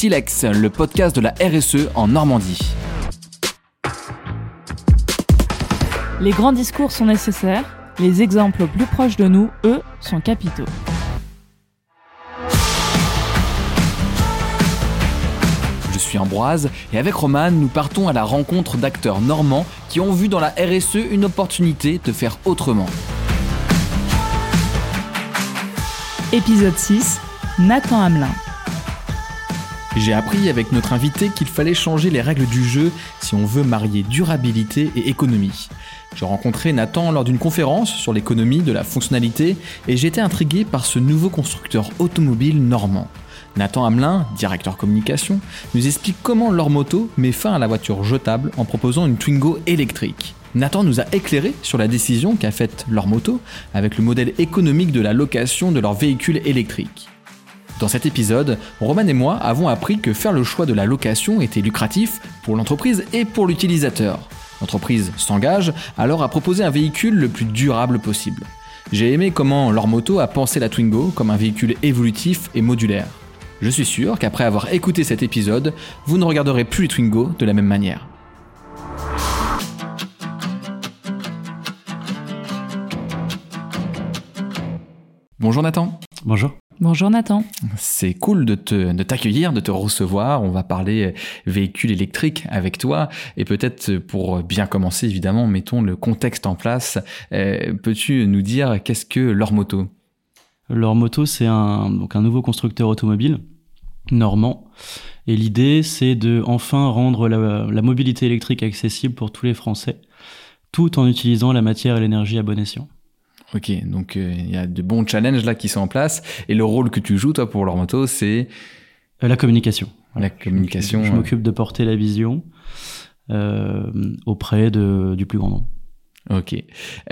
Silex, le podcast de la RSE en Normandie. Les grands discours sont nécessaires, les exemples plus proches de nous, eux, sont capitaux. Je suis Ambroise et avec Roman, nous partons à la rencontre d'acteurs normands qui ont vu dans la RSE une opportunité de faire autrement. Épisode 6 Nathan Hamelin. J'ai appris avec notre invité qu'il fallait changer les règles du jeu si on veut marier durabilité et économie. J'ai rencontré Nathan lors d'une conférence sur l'économie de la fonctionnalité et j'étais intrigué par ce nouveau constructeur automobile normand. Nathan Hamelin, directeur communication, nous explique comment leur moto met fin à la voiture jetable en proposant une Twingo électrique. Nathan nous a éclairé sur la décision qu'a faite leur moto avec le modèle économique de la location de leurs véhicules électriques. Dans cet épisode, Roman et moi avons appris que faire le choix de la location était lucratif pour l'entreprise et pour l'utilisateur. L'entreprise s'engage alors à proposer un véhicule le plus durable possible. J'ai aimé comment leur moto a pensé la Twingo comme un véhicule évolutif et modulaire. Je suis sûr qu'après avoir écouté cet épisode, vous ne regarderez plus les Twingo de la même manière. Bonjour Nathan. Bonjour. Bonjour Nathan. C'est cool de te de t'accueillir, de te recevoir. On va parler véhicules électriques avec toi et peut-être pour bien commencer évidemment, mettons le contexte en place. Euh, peux-tu nous dire qu'est-ce que leur moto? Leur moto, c'est un donc un nouveau constructeur automobile normand et l'idée c'est de enfin rendre la, la mobilité électrique accessible pour tous les Français, tout en utilisant la matière et l'énergie à bon escient. Ok, donc euh, il y a de bons challenges là qui sont en place. Et le rôle que tu joues, toi, pour leur moto, c'est Euh, La communication. la communication. Je, m'occupe de porter la vision euh, auprès de, du plus grand nombre. Ok.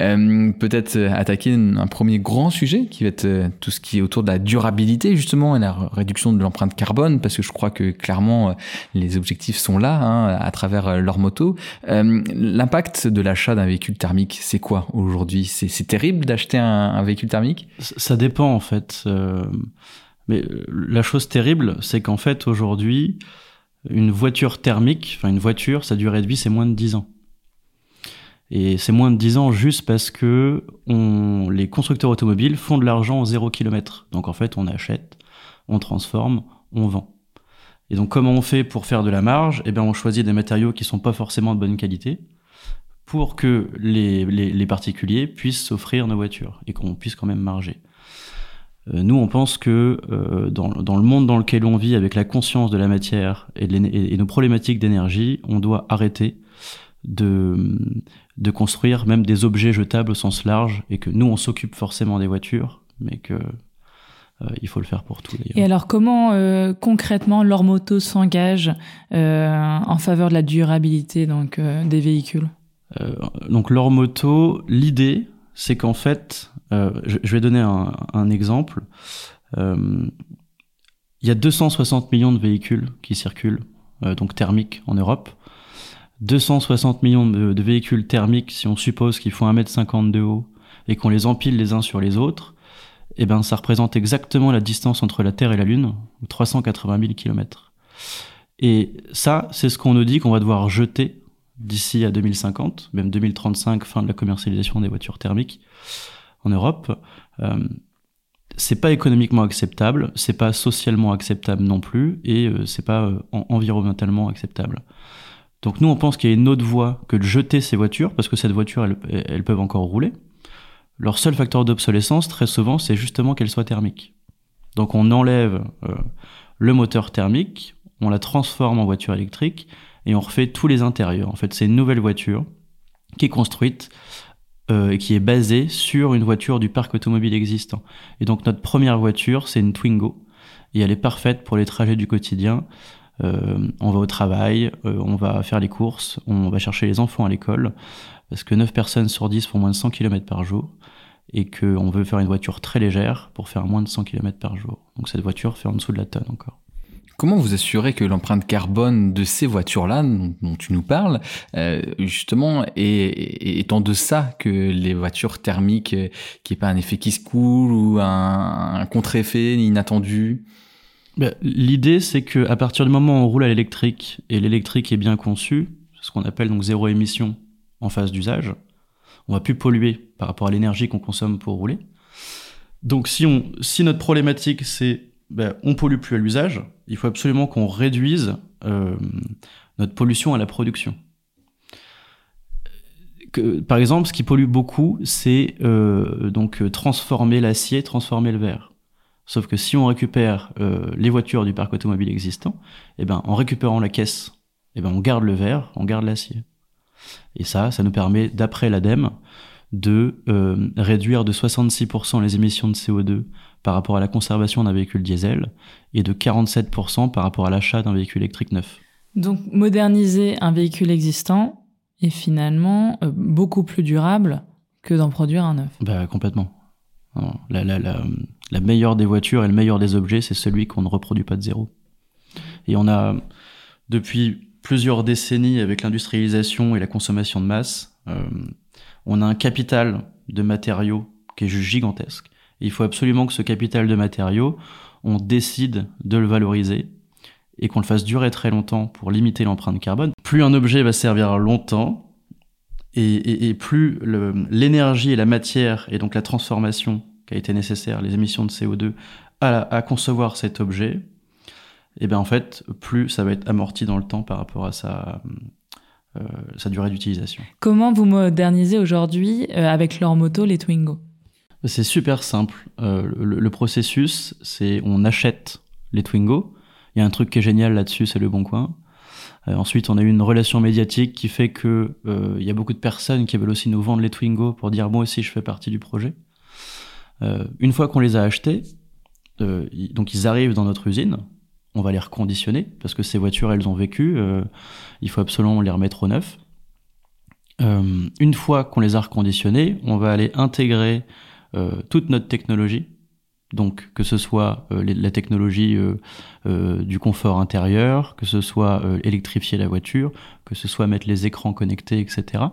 Euh, Peut-être euh, attaquer un premier grand sujet qui va être euh, tout ce qui est autour de la durabilité justement et la réduction de l'empreinte carbone parce que je crois que clairement euh, les objectifs sont là hein, à travers leur moto. Euh, L'impact de l'achat d'un véhicule thermique, c'est quoi aujourd'hui? C'est terrible d'acheter un, un véhicule thermique? Ça dépend en fait. euh, mais la chose terrible, c'est qu'en fait aujourd'hui, une voiture thermique, enfin une voiture, sa durée de vie, c'est moins de 10 ans. Et c'est moins de 10 ans juste parce que on, les constructeurs automobiles font de l'argent au zéro kilomètre. Donc en fait, on achète, on transforme, on vend. Et donc comment on fait pour faire de la marge? Eh bien, on choisit des matériaux qui sont pas forcément de bonne qualité pour que les, les, particuliers puissent s'offrir nos voitures et qu'on puisse quand même marger. Euh, nous, on pense que euh, dans, dans le monde dans lequel on vit, avec la conscience de la matière et nos problématiques d'énergie, on doit arrêter de, de construire même des objets jetables au sens large et que nous, on s'occupe forcément des voitures, mais que euh, il faut le faire pour tout Et alors comment euh, concrètement leur moto s'engage euh, en faveur de la durabilité donc des véhicules? Donc leur moto, l'idée, c'est qu'en fait, je, je vais donner un, un exemple. Il y a 260 millions de véhicules qui circulent, donc thermiques en Europe. 260 millions de, véhicules thermiques, si on suppose qu'ils font 1m50 de haut et qu'on les empile les uns sur les autres, eh ben, ça représente exactement la distance entre la Terre et la Lune, 380 000 km. Et ça, c'est ce qu'on nous dit qu'on va devoir jeter d'ici à 2050, même 2035, fin de la commercialisation des voitures thermiques en Europe. Euh, c'est pas économiquement acceptable, c'est pas socialement acceptable non plus, et euh, c'est pas euh, en- environnementalement acceptable. Donc nous, on pense qu'il y a une autre voie que de jeter ces voitures, parce que cette voiture, elles, peuvent encore rouler. Leur seul facteur d'obsolescence, très souvent, c'est justement qu'elles soient thermiques. Donc on enlève euh, le moteur thermique, on la transforme en voiture électrique, et on refait tous les intérieurs. En fait, c'est une nouvelle voiture qui est construite euh, et qui est basée sur une voiture du parc automobile existant. Et donc notre première voiture, c'est une Twingo, et elle est parfaite pour les trajets du quotidien. Euh, on va au travail, euh, on va faire les courses, on va chercher les enfants à l'école, parce que 9 personnes sur 10 font moins de 100 km par jour, et qu'on veut faire une voiture très légère pour faire moins de 100 km par jour. Donc cette voiture fait en dessous de la tonne encore. Comment vous assurez que l'empreinte carbone de ces voitures-là, dont, tu nous parles, euh, justement, est, est, en deçà que les voitures thermiques, qui ait pas un effet qui se coule ou un, un contre-effet inattendu? L'idée, c'est que à partir du moment où on roule à l'électrique et l'électrique est bien conçu, ce qu'on appelle donc zéro émission en phase d'usage, on va plus polluer par rapport à l'énergie qu'on consomme pour rouler. Donc si, on, si notre problématique c'est ben, on pollue plus à l'usage, il faut absolument qu'on réduise euh, notre pollution à la production. Par exemple, ce qui pollue beaucoup, c'est euh, donc transformer l'acier, transformer le verre. Sauf que si on récupère euh, les voitures du parc automobile existant, eh ben, en récupérant la caisse, eh ben, on garde le verre, on garde l'acier. Et ça, ça nous permet, d'après l'ADEME, de euh, réduire de 66% les émissions de CO2 par rapport à la conservation d'un véhicule diesel et de 47% par rapport à l'achat d'un véhicule électrique neuf. Donc moderniser un véhicule existant est finalement euh, beaucoup plus durable que d'en produire un neuf. Bah, complètement. La, la, la, la, meilleure des voitures et le meilleur des objets, c'est celui qu'on ne reproduit pas de zéro. Et on a, depuis plusieurs décennies, avec l'industrialisation et la consommation de masse, euh, on a un capital de matériaux qui est juste gigantesque. il faut absolument que ce capital de matériaux, on décide de le valoriser et qu'on le fasse durer très longtemps pour limiter l'empreinte carbone. Plus un objet va servir longtemps, et, plus l'énergie et la matière, et donc la transformation qui a été nécessaire, les émissions de CO2, à, concevoir cet objet, et bien en fait, plus ça va être amorti dans le temps par rapport à sa, euh, sa durée d'utilisation. Comment vous modernisez aujourd'hui euh, avec leur moto les Twingo? C'est super simple. Euh, le, processus, c'est on achète les Twingo. Il y a un truc qui est génial là-dessus, c'est le bon coin. Ensuite, on a eu une relation médiatique qui fait que il y a beaucoup de personnes qui veulent aussi nous vendre les Twingo pour dire moi aussi je fais partie du projet. une fois qu'on les a achetés, donc ils arrivent dans notre usine, on va les reconditionner parce que ces voitures, elles ont vécu. Euh, il faut absolument les remettre au neuf. Euh, une fois qu'on les a reconditionnées, on va aller intégrer euh, toute notre technologie. Donc que ce soit la technologie du confort intérieur, que ce soit électrifier la voiture, que ce soit mettre les écrans connectés, etc.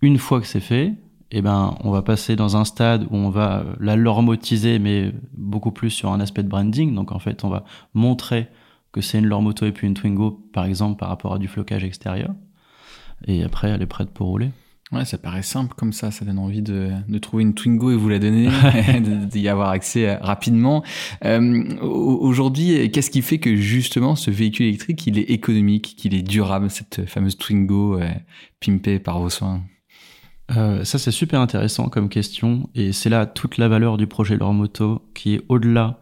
Une fois que c'est fait, eh ben, on va passer dans un stade où on va euh, la lormotiser, mais beaucoup plus sur un aspect de branding. Donc, en fait, on va montrer que c'est une lormoto et puis une Twingo, par exemple, par rapport à du flocage extérieur. Et après, elle est prête pour rouler. Ouais, ça paraît simple comme ça, ça donne envie de, de trouver une Twingo et vous la donner, d'y avoir accès euh, rapidement. Euh, Aujourd'hui, qu'est-ce qui fait que justement ce véhicule électrique, il est économique, qu'il est durable, cette fameuse Twingo euh, pimpée par vos soins? Euh, ça, c'est super intéressant comme question. Et c'est là toute la valeur du projet Leur Moto qui est au-delà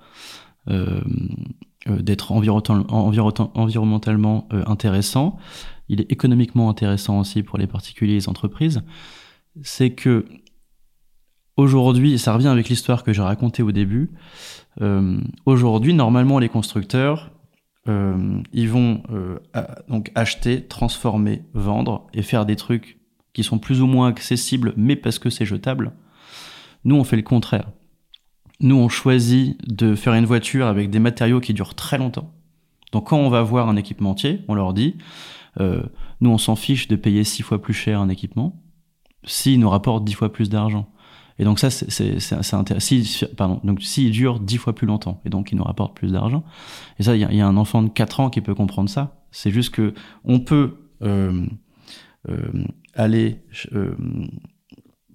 d'être environnementalement intéressant. Il est économiquement intéressant aussi pour les particuliers et les entreprises. C'est que aujourd'hui, ça revient avec l'histoire que j'ai racontée au début, aujourd'hui, normalement, les constructeurs, ils vont donc acheter, transformer, vendre et faire des trucs qui sont plus ou moins accessibles, mais parce que c'est jetable. Nous, on fait le contraire. Nous, on choisit de faire une voiture avec des matériaux qui durent très longtemps. Donc quand on va voir un équipementier, on leur dit, euh, nous, on s'en fiche de payer six fois plus cher un équipement s'il nous rapporte dix fois plus d'argent. Et donc ça, c'est intéressant. Si, pardon, donc s'il dure dix fois plus longtemps, et donc il nous rapporte plus d'argent. Et ça, il y, a un enfant de 4 ans qui peut comprendre ça. C'est juste que on peut euh, euh, aller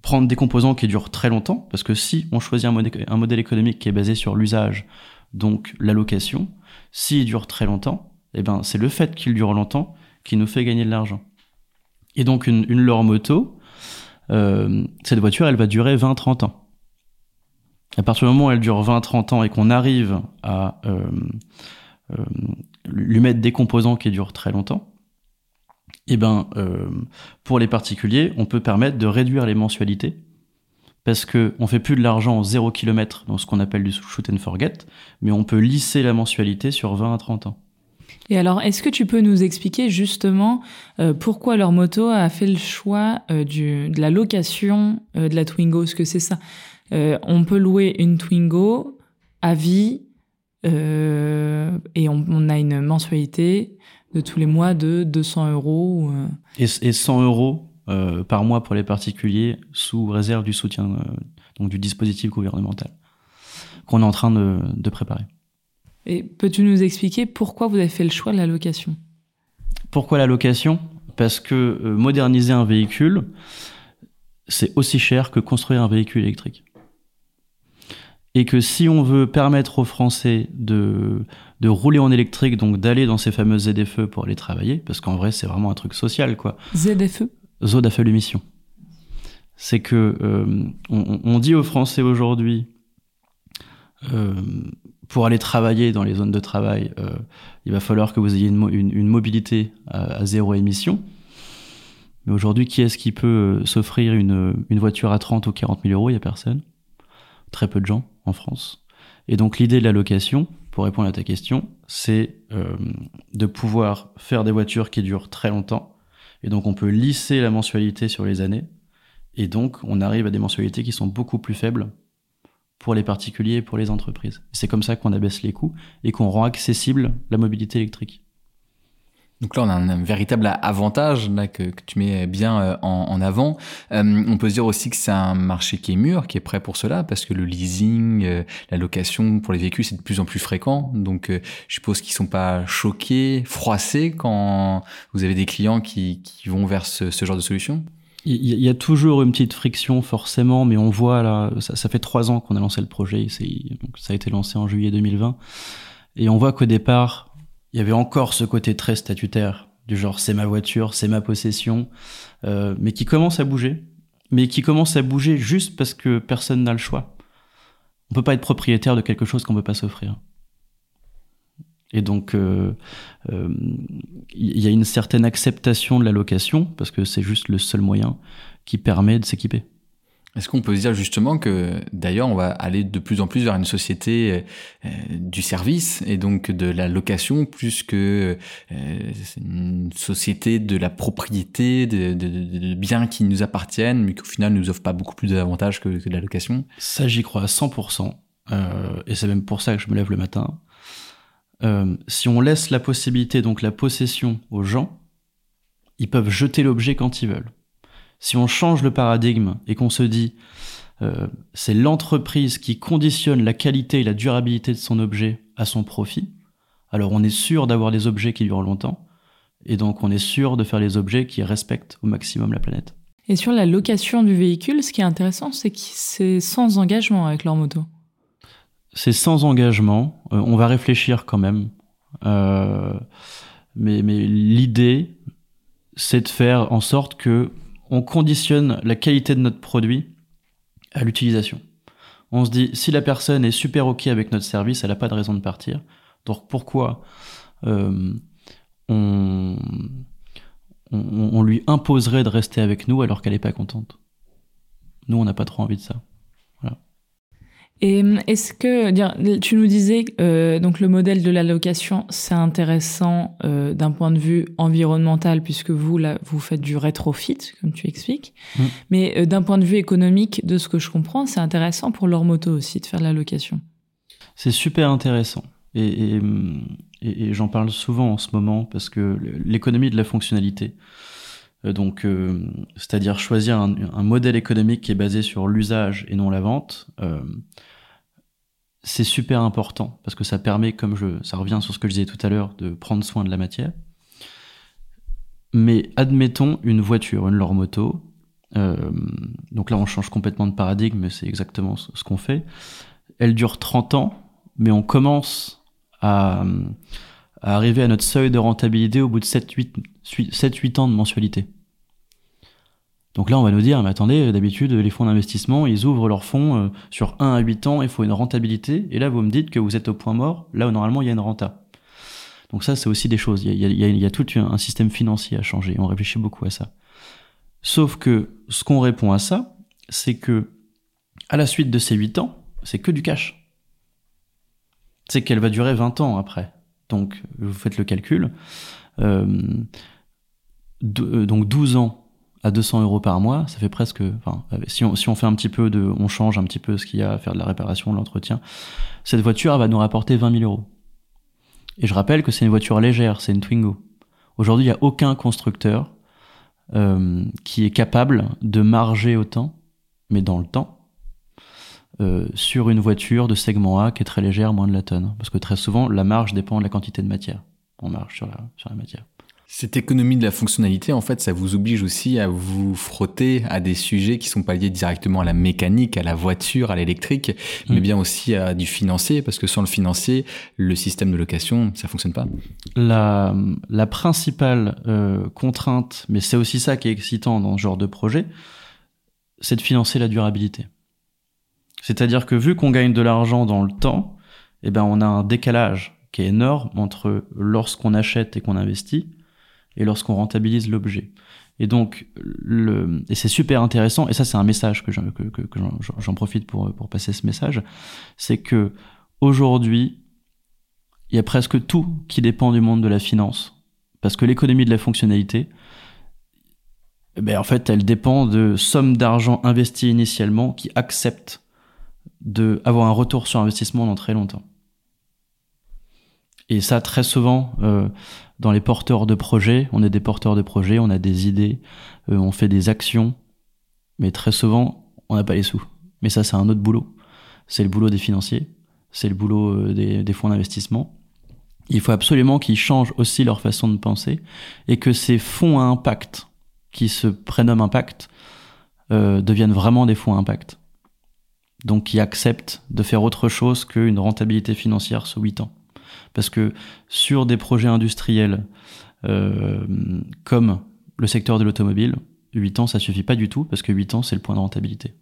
prendre des composants qui durent très longtemps, parce que si on choisit un modèle économique qui est basé sur l'usage, donc l'allocation, s'il dure très longtemps, eh ben, c'est le fait qu'il dure longtemps qui nous fait gagner de l'argent. Et donc une, une Lore Moto, euh, cette voiture, elle va durer 20-30 ans. À partir du moment où elle dure 20-30 ans et qu'on arrive à euh, euh, lui mettre des composants qui durent très longtemps, eh ben, pour les particuliers, on peut permettre de réduire les mensualités parce que on fait plus de l'argent en 0 km dans ce qu'on appelle du shoot and forget, mais on peut lisser la mensualité sur 20 à 30 ans. Et alors, est-ce que tu peux nous expliquer justement euh, pourquoi leur moto a fait le choix euh, de la location de la Twingo? Ce que c'est ça. on peut louer une Twingo à vie et on, a une mensualité de tous les mois de 200 euros. Euh. Et, 100 euros euh, par mois pour les particuliers sous réserve du soutien euh, donc du dispositif gouvernemental qu'on est en train de, préparer. Et peux-tu nous expliquer pourquoi vous avez fait le choix de la location? Pourquoi la location? Parce que euh, moderniser un véhicule, c'est aussi cher que construire un véhicule électrique. Et que si on veut permettre aux Français de, de rouler en électrique, donc d'aller dans ces fameuses ZFE pour aller travailler, parce qu'en vrai c'est vraiment un truc social quoi. ZFE? Zone à faible émission. C'est que euh, on, on dit aux Français aujourd'hui, euh, pour aller travailler dans les zones de travail, euh, il va falloir que vous ayez une, mo- une- une mobilité à, à zéro émission. Mais aujourd'hui, qui est-ce qui peut euh, s'offrir une, une voiture à 30 ou 40 000 euros? Il n'y a personne. Très peu de gens en France. Et donc l'idée de la location, pour répondre à ta question, c'est euh, de pouvoir faire des voitures qui durent très longtemps. Et donc on peut lisser la mensualité sur les années. Et donc on arrive à des mensualités qui sont beaucoup plus faibles pour les particuliers et pour les entreprises. C'est comme ça qu'on abaisse les coûts et qu'on rend accessible la mobilité électrique. Donc là, on a un, véritable avantage là, que, tu mets bien euh, en, avant. Euh, on peut se dire aussi que c'est un marché qui est mûr, qui est prêt pour cela, parce que le leasing, euh, la location pour les véhicules, c'est de plus en plus fréquent. Donc je suppose qu'ils sont pas choqués, froissés quand vous avez des clients qui, vont vers ce genre de solution? Il y, a toujours une petite friction forcément, mais on voit là, ça, fait trois ans qu'on a lancé le projet, ça a été lancé en juillet 2020, et on voit qu'au départ, il y avait encore ce côté très statutaire, du genre c'est ma voiture, c'est ma possession, euh, mais qui commence à bouger, mais qui commence à bouger juste parce que personne n'a le choix. On peut pas être propriétaire de quelque chose qu'on peut pas s'offrir. Et donc, euh, euh, il y a une certaine acceptation de la location, parce que c'est juste le seul moyen qui permet de s'équiper. Est-ce qu'on peut dire justement que d'ailleurs on va aller de plus en plus vers une société euh, du service et donc de la location plus que euh, une société de la propriété de, de- de- de biens qui nous appartiennent mais qu'au final nous offre pas beaucoup plus d'avantages que, que de la location? Ça, j'y crois à 100%, euh, et c'est même pour ça que je me lève le matin. Euh, si on laisse la possibilité, donc la possession aux gens, ils peuvent jeter l'objet quand ils veulent. Si on change le paradigme et qu'on se dit euh, c'est l'entreprise qui conditionne la qualité et la durabilité de son objet à son profit, alors on est sûr d'avoir des objets qui durent longtemps, et donc on est sûr de faire les objets qui respectent au maximum la planète. Et sur la location du véhicule, ce qui est intéressant, c'est que c'est sans engagement avec leur moto. C'est sans engagement. Euh, on va réfléchir quand même. Euh, mais l'idée, c'est de faire en sorte que on conditionne la qualité de notre produit à l'utilisation. On se dit, si la personne est super OK avec notre service, elle n'a pas de raison de partir. Donc pourquoi euh, on, on, on lui imposerait de rester avec nous alors qu'elle n'est pas contente? Nous, on n'a pas trop envie de ça. Et hum, est-ce que dire, tu nous disais euh, donc le modèle de la location c'est intéressant euh, d'un point de vue environnemental puisque vous là vous faites du rétrofit comme tu expliques, Mm. mais euh, d'un point de vue économique de ce que je comprends c'est intéressant pour leur moto aussi de faire de la location. C'est super intéressant. Et, et, et- et j'en parle souvent en ce moment parce que l'économie de la fonctionnalité, euh, donc euh, c'est-à-dire choisir un, modèle économique qui est basé sur l'usage et non la vente, euh, c'est super important parce que ça permet, comme je, ça revient sur ce que je disais tout à l'heure, de prendre soin de la matière. Mais admettons une voiture, une leur moto. euh, donc là, on change complètement de paradigme, mais c'est exactement ce, ce qu'on fait. Elle dure 30 ans, mais on commence à, à arriver à notre seuil de rentabilité au bout de 7-8 ans de mensualité. Donc là, on va nous dire, mais attendez, d'habitude, les fonds d'investissement, ils ouvrent leurs fonds euh, sur 1 à 8 ans, il faut une rentabilité, et là, vous me dites que vous êtes au point mort, là où normalement, il y a une renta. Donc ça, c'est aussi des choses. Il y a, il y a- il y a tout un système financier à changer, on réfléchit beaucoup à ça. Sauf que ce qu'on répond à ça, c'est que à la suite de ces 8 ans, c'est que du cash. C'est qu'elle va durer 20 ans après. Donc, vous faites le calcul. Euh, euh, donc 12 ans à 200 euros par mois, ça fait presque. Enfin, euh, si on, si on fait un petit peu de, on change un petit peu ce qu'il y a à faire de la réparation, l'entretien, cette voiture va nous rapporter 20 000 euros. Et je rappelle que c'est une voiture légère, c'est une Twingo. Aujourd'hui, il n'y a aucun constructeur euh, qui est capable de marger autant, mais dans le temps, euh, sur une voiture de segment A qui est très légère, moins de la tonne. Parce que très souvent, la marge dépend de la quantité de matière. On marge sur la, sur la matière. Cette économie de la fonctionnalité, en fait, ça vous oblige aussi à vous frotter à des sujets qui sont pas liés directement à la mécanique, à la voiture, à l'électrique, mais mm. bien aussi à du financier, parce que sans le financier, le système de location, ça fonctionne pas. La, la principale euh, contrainte, mais c'est aussi ça qui est excitant dans ce genre de projet, c'est de financer la durabilité. C'est-à-dire que vu qu'on gagne de l'argent dans le temps, eh ben on a un décalage qui est énorme entre lorsqu'on achète et qu'on investit et lorsqu'on rentabilise l'objet. Et donc, et c'est super intéressant, et ça c'est un message que j'en, profite pour, passer ce message, c'est que aujourd'hui, il y a presque tout qui dépend du monde de la finance. Parce que l'économie de la fonctionnalité, ben en fait, elle dépend de sommes d'argent investies initialement qui acceptent de avoir un retour sur investissement dans très longtemps. Et ça, très souvent, euh, dans les porteurs de projets, on est des porteurs de projets, on a des idées, euh, on fait des actions, mais très souvent, on n'a pas les sous. Mais ça, c'est un autre boulot. C'est le boulot des financiers, c'est le boulot euh, des, fonds d'investissement. Il faut absolument qu'ils changent aussi leur façon de penser et que ces fonds à impact, qui se prénomment impact, deviennent vraiment des fonds à impact. Donc qui acceptent de faire autre chose qu'une rentabilité financière sous 8 ans. Parce que sur des projets industriels euh, comme le secteur de l'automobile, 8 ans, ça suffit pas du tout, parce que 8 ans, c'est le point de rentabilité.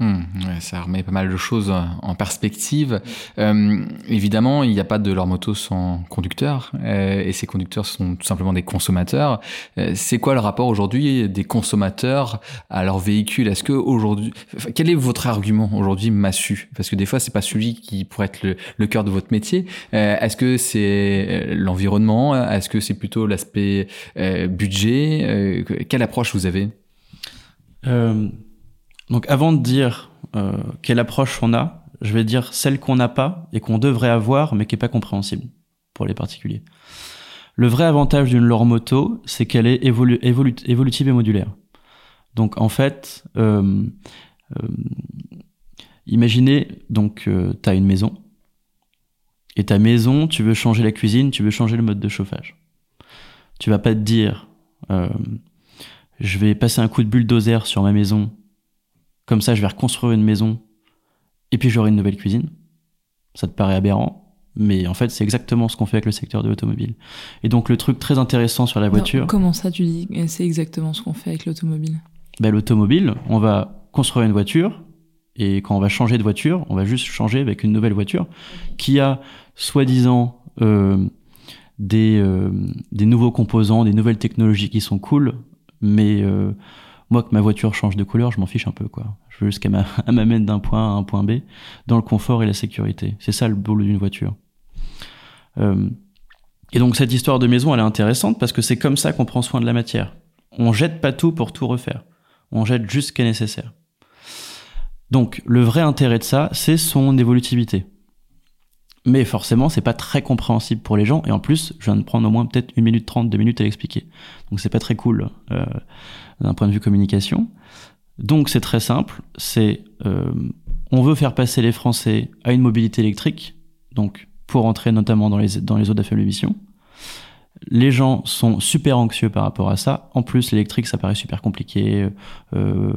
Hmm, ça remet pas mal de choses en perspective. Euh, évidemment, il n'y a pas de leur moto sans conducteur, euh, et ces conducteurs sont tout simplement des consommateurs. Euh, c'est quoi le rapport aujourd'hui des consommateurs à leur véhicule? Est-ce que aujourd'hui, quel est votre argument aujourd'hui, Massu? Parce que des fois, c'est pas celui qui pourrait être le, cœur de votre métier. Est-ce que c'est l'environnement? Est-ce que c'est plutôt l'aspect budget? Quelle approche vous avez? Donc avant de dire euh, quelle approche on a, je vais dire celle qu'on n'a pas et qu'on devrait avoir mais qui est pas compréhensible pour les particuliers. Le vrai avantage d'une lore moto, c'est qu'elle est évolutive et modulaire. Donc en fait, euh, euh, imaginez donc tu as une maison et ta maison, tu veux changer la cuisine, tu veux changer le mode de chauffage. Tu vas pas te dire je vais passer un coup de bulldozer sur ma maison comme ça je vais reconstruire une maison et puis j'aurai une nouvelle cuisine. Ça te paraît aberrant, mais en fait c'est exactement ce qu'on fait avec le secteur de l'automobile. Et donc le truc très intéressant sur la voiture... comment ça tu dis c'est exactement ce qu'on fait avec l'automobile? Ben, L'automobile, on va construire une voiture et quand on va changer de voiture, on va juste changer avec une nouvelle voiture qui a soi-disant euh, des, euh, des nouveaux composants, des nouvelles technologies qui sont cool, mais euh, moi, que ma voiture change de couleur, je m'en fiche un peu, quoi. Je veux juste qu'elle m'amène d'un point A à un point B, dans le confort et la sécurité. C'est ça le boulot d'une voiture. Euh, et donc, cette histoire de maison, elle est intéressante parce que c'est comme ça qu'on prend soin de la matière. On jette pas tout pour tout refaire. On jette juste ce qui est nécessaire. Donc, le vrai intérêt de ça, c'est son évolutivité. Mais forcément, c'est pas très compréhensible pour les gens. Et en plus, je viens de prendre au moins peut-être une minute trente, deux minutes à l'expliquer. Donc, c'est pas très cool. Euh, d'un point de vue communication. Donc c'est très simple, c'est euh, on veut faire passer les Français à une mobilité électrique, donc pour entrer notamment dans les, dans les eaux d'affaires émission. Les gens sont super anxieux par rapport à ça. En plus, l'électrique, ça paraît super compliqué. Euh,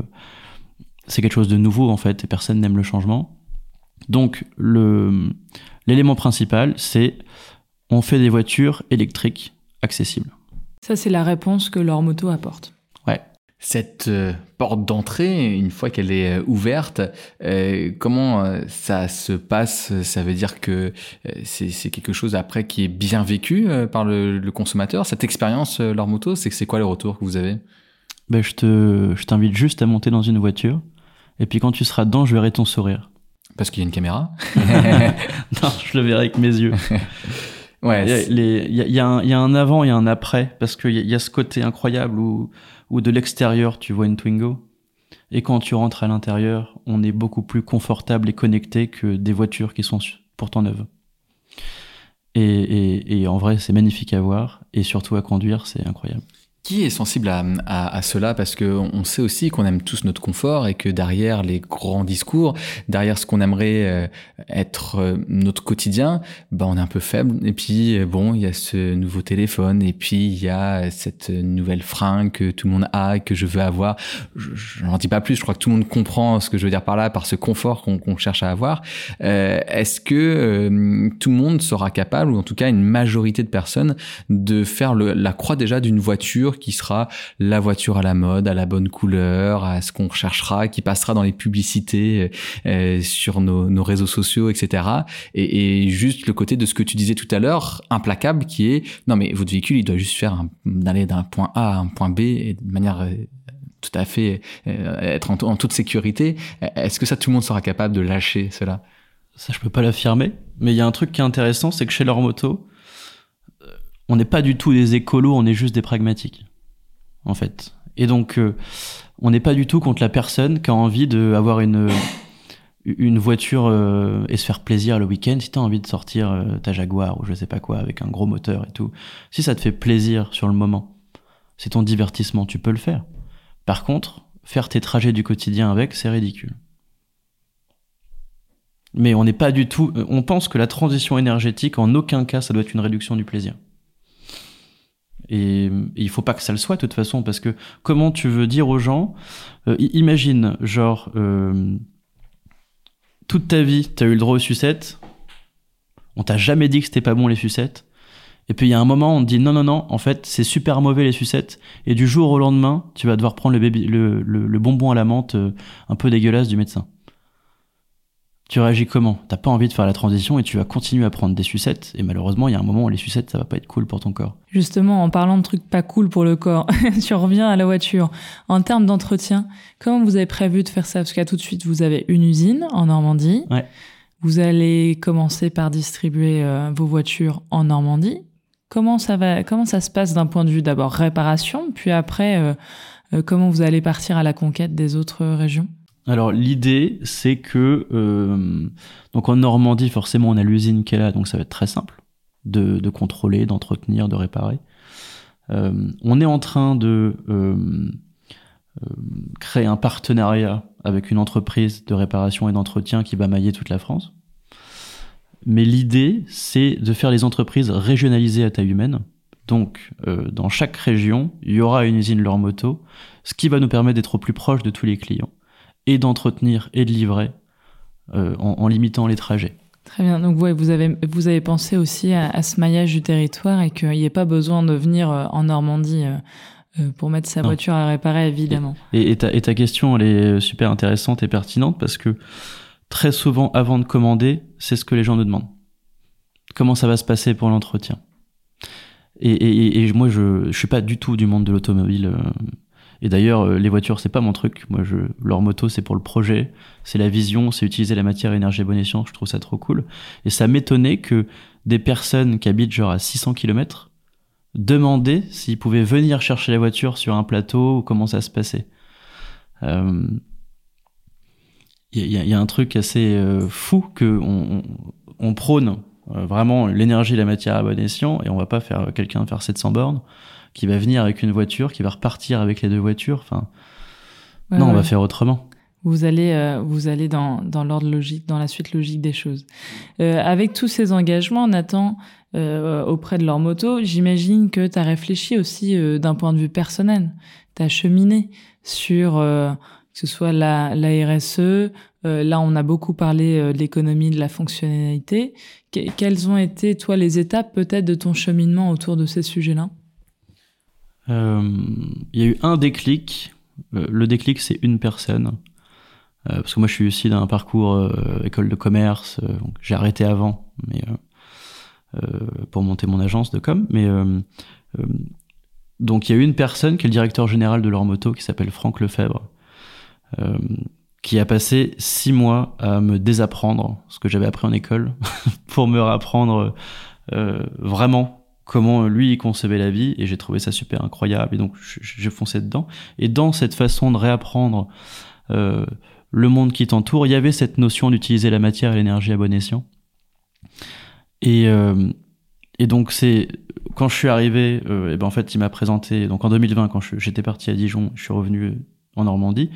c'est quelque chose de nouveau en fait, et personne n'aime le changement. Donc le l'élément principal, c'est on fait des voitures électriques accessibles. Ça, c'est la réponse que leur moto apporte cette euh, porte d'entrée, une fois qu'elle est euh, ouverte, euh, comment ça se passe? Ça veut dire que c'est quelque chose après qui est bien vécu par le, consommateur? Cette expérience, leur moto, c'est c'est quoi le retour que vous avez? Ben, je te, je t'invite juste à monter dans une voiture, et puis quand tu seras dedans, je verrai ton sourire. Parce qu'il y a une caméra Non, je le verrai avec mes yeux. Ouais. Il y, a, y, a y a un avant et un après, parce qu'il y, y, a ce côté incroyable où ou de l'extérieur, tu vois une Twingo. Et quand tu rentres à l'intérieur, on est beaucoup plus confortable et connecté que des voitures qui sont pourtant neuves. Et, et, et en vrai, c'est magnifique à voir et surtout à conduire, c'est incroyable. Qui est sensible à, à, cela Parce que on sait aussi qu'on aime tous notre confort et que derrière les grands discours, derrière ce qu'on aimerait euh, être euh, notre quotidien, bah on est un peu faible. Et puis euh, bon, il y a ce nouveau téléphone et puis il y a cette nouvelle fringue que tout le monde a que je veux avoir. Je n'en dis pas plus. Je crois que tout le monde comprend ce que je veux dire par là, par ce confort qu'on cherche à avoir. Est-ce que tout le monde sera capable, ou en tout cas une majorité de personnes, de faire la croix déjà d'une voiture qui sera la voiture à la mode, à la bonne couleur, à ce qu'on recherchera, qui passera dans les publicités euh, euh, sur nos, nos, réseaux sociaux, etc. Et, et, juste le côté de ce que tu disais tout à l'heure, implacable, qui est non mais votre véhicule, il doit juste faire d'aller d'un point A à un point B et de manière euh, tout à fait être en, en, toute sécurité. Est-ce que ça, tout le monde sera capable de lâcher cela? Ça, je peux pas l'affirmer. Mais il y a un truc qui est intéressant, c'est que chez leur moto, on n'est pas du tout des écolos, on est juste des pragmatiques, en fait. Et donc, euh, on n'est pas du tout contre la personne qui a envie d'avoir une, une voiture euh, et se faire plaisir le week-end. Si tu as envie de sortir euh, ta Jaguar ou je sais pas quoi avec un gros moteur et tout, si ça te fait plaisir sur le moment, c'est ton divertissement, tu peux le faire. Par contre, faire tes trajets du quotidien avec, c'est ridicule. Mais on n'est pas du tout. On pense que la transition énergétique, en aucun cas, ça doit être une réduction du plaisir. Et, il faut pas que ça le soit de toute façon, parce que comment tu veux dire aux gens, euh, imagine, genre, euh, toute ta vie, tu as eu le droit aux sucettes, on t'a jamais dit que c'était pas bon les sucettes, et puis il y a un moment, on te dit non, non, non, en fait, c'est super mauvais les sucettes, et du jour au lendemain, tu vas devoir prendre le, baby, le, le bonbon à la menthe euh, un peu dégueulasse du médecin tu réagis comment? T'as pas envie de faire la transition et tu vas continuer à prendre des sucettes. Et malheureusement, il y a un moment où les sucettes, ça va pas être cool pour ton corps. Justement, en parlant de trucs pas cool pour le corps, tu reviens à la voiture. En termes d'entretien, comment vous avez prévu de faire ça? Parce qu'à tout de suite, vous avez une usine en Normandie. Ouais. Vous allez commencer par distribuer euh, vos voitures en Normandie. Comment ça va Comment ça se passe d'un point de vue d'abord réparation, puis après, euh, euh, comment vous allez partir à la conquête des autres régions? Alors l'idée, c'est que euh, donc en Normandie, forcément, on a l'usine qui est là, donc ça va être très simple de, contrôler, d'entretenir, de réparer. Euh, on est en train de euh, créer un partenariat avec une entreprise de réparation et d'entretien qui va mailler toute la France. Mais l'idée, c'est de faire les entreprises régionalisées à taille humaine. Donc, dans chaque région, il y aura une usine leur moto, ce qui va nous permettre d'être au plus proche de tous les clients et d'entretenir et de livrer euh, en, limitant les trajets. Très bien. Donc ouais, vous avez vous avez pensé aussi à, ce maillage du territoire et qu'il n'y ait pas besoin de venir euh, en Normandie euh, pour mettre sa voiture à réparer, évidemment. Et, ta, et, ta, question, elle est super intéressante et pertinente parce que très souvent, avant de commander, c'est ce que les gens nous demandent. Comment ça va se passer pour l'entretien? Et, et, et, moi, je, je suis pas du tout du monde de l'automobile. Et d'ailleurs, euh, les voitures, c'est pas mon truc. Moi, je, leur moto, c'est pour le projet, c'est la vision, c'est utiliser la matière énergie bon escient. Je trouve ça trop cool. Et ça m'étonnait que des personnes qui habitent genre à 600 km demandaient s'ils pouvaient venir chercher la voiture sur un plateau ou comment ça se passait. Il euh, y, a un truc assez euh, fou que on, prône vraiment l'énergie la matière à bon escient et on va pas faire quelqu'un faire 700 bornes qui va venir avec une voiture, qui va repartir avec les deux voitures. Enfin, non, on va faire autrement. Vous allez, euh, vous allez dans, dans l'ordre logique, dans la suite logique des choses. Euh, avec tous ces engagements, Nathan, euh, auprès de leur moto, j'imagine que tu as réfléchi aussi euh, d'un point de vue personnel. Tu as cheminé sur que ce soit la, la RSE. là, on a beaucoup parlé de l'économie, de la fonctionnalité. quelles ont été, toi, les étapes peut-être de ton cheminement autour de ces sujets-là? Il y a eu un déclic. Euh, le déclic, c'est une personne. Euh, parce que moi, je suis aussi d'un parcours école de commerce. j'ai arrêté avant, mais pour monter mon agence de com. Mais donc, il y a eu une personne qui est le directeur général de leur moto, qui s'appelle Franck Lefebvre, qui a passé six mois à me désapprendre ce que j'avais appris en école pour me rapprendre vraiment comment lui il concevait la vie et j'ai trouvé ça super incroyable et donc j'ai foncé dedans et dans cette façon de réapprendre euh, le monde qui t'entoure il y avait cette notion d'utiliser la matière et l'énergie à bon escient et, euh, et donc c'est quand je suis arrivé, euh, et ben en fait, il m'a présenté. Donc en 2020, quand j'étais parti à Dijon, je suis revenu en Normandie.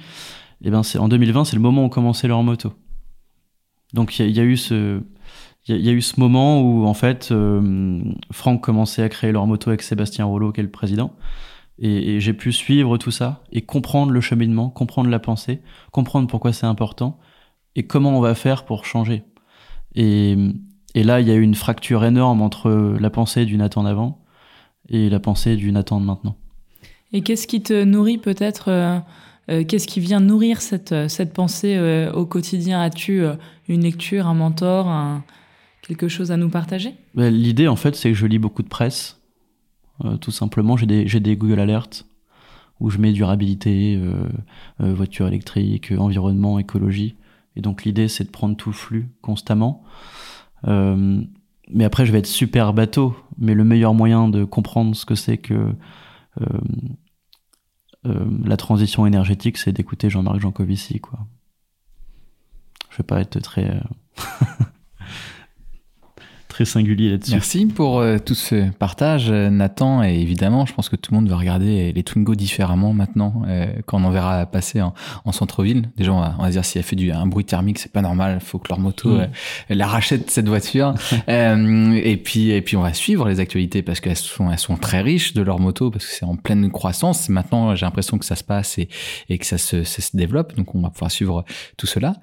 Et ben c'est en 2020, c'est le moment où on commençait leur moto. Donc il y, a eu ce il y, a eu ce moment où en fait euh, Franck commençait à créer leur moto avec Sébastien Rollo qui est le président et, j'ai pu suivre tout ça et comprendre le cheminement, comprendre la pensée, comprendre pourquoi c'est important et comment on va faire pour changer. Et, là, il y a eu une fracture énorme entre la pensée du Nathan d'avant et la pensée du Nathan de maintenant. Et qu'est-ce qui te nourrit peut-être euh, euh, Qu'est-ce qui vient nourrir cette, cette pensée au quotidien? As-tu une lecture, un mentor, un, quelque chose à nous partager? Ben, L'idée, en fait, c'est que je lis beaucoup de presse. tout simplement, j'ai des, des Google Alerts où je mets durabilité, voiture électrique, environnement, écologie. Et donc l'idée, c'est de prendre tout flux constamment. Euh, mais après, je vais être super bateau. Mais le meilleur moyen de comprendre ce que c'est que euh, euh, la transition énergétique, c'est d'écouter Jean-Marc Jancovici, quoi. Je vais pas être très très singulier là-dessus. Merci pour euh, tout ce partage, euh, Nathan. Et évidemment, je pense que tout le monde va regarder les Twingo différemment maintenant euh, quand on en verra passer en, en centre-ville. Déjà, on va, on va dire si elle fait du, un bruit thermique, c'est pas normal. Il faut que leur moto mm. la rachète cette voiture. et puis, et puis, on va suivre les actualités parce qu'elles sont, elles sont très riches de leur moto parce que c'est en pleine croissance. Maintenant, j'ai l'impression que ça se passe et, et que ça se, ça se développe. Donc, on va pouvoir suivre tout cela.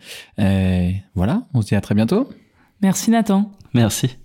voilà. On se dit à très bientôt. Merci Nathan. Merci.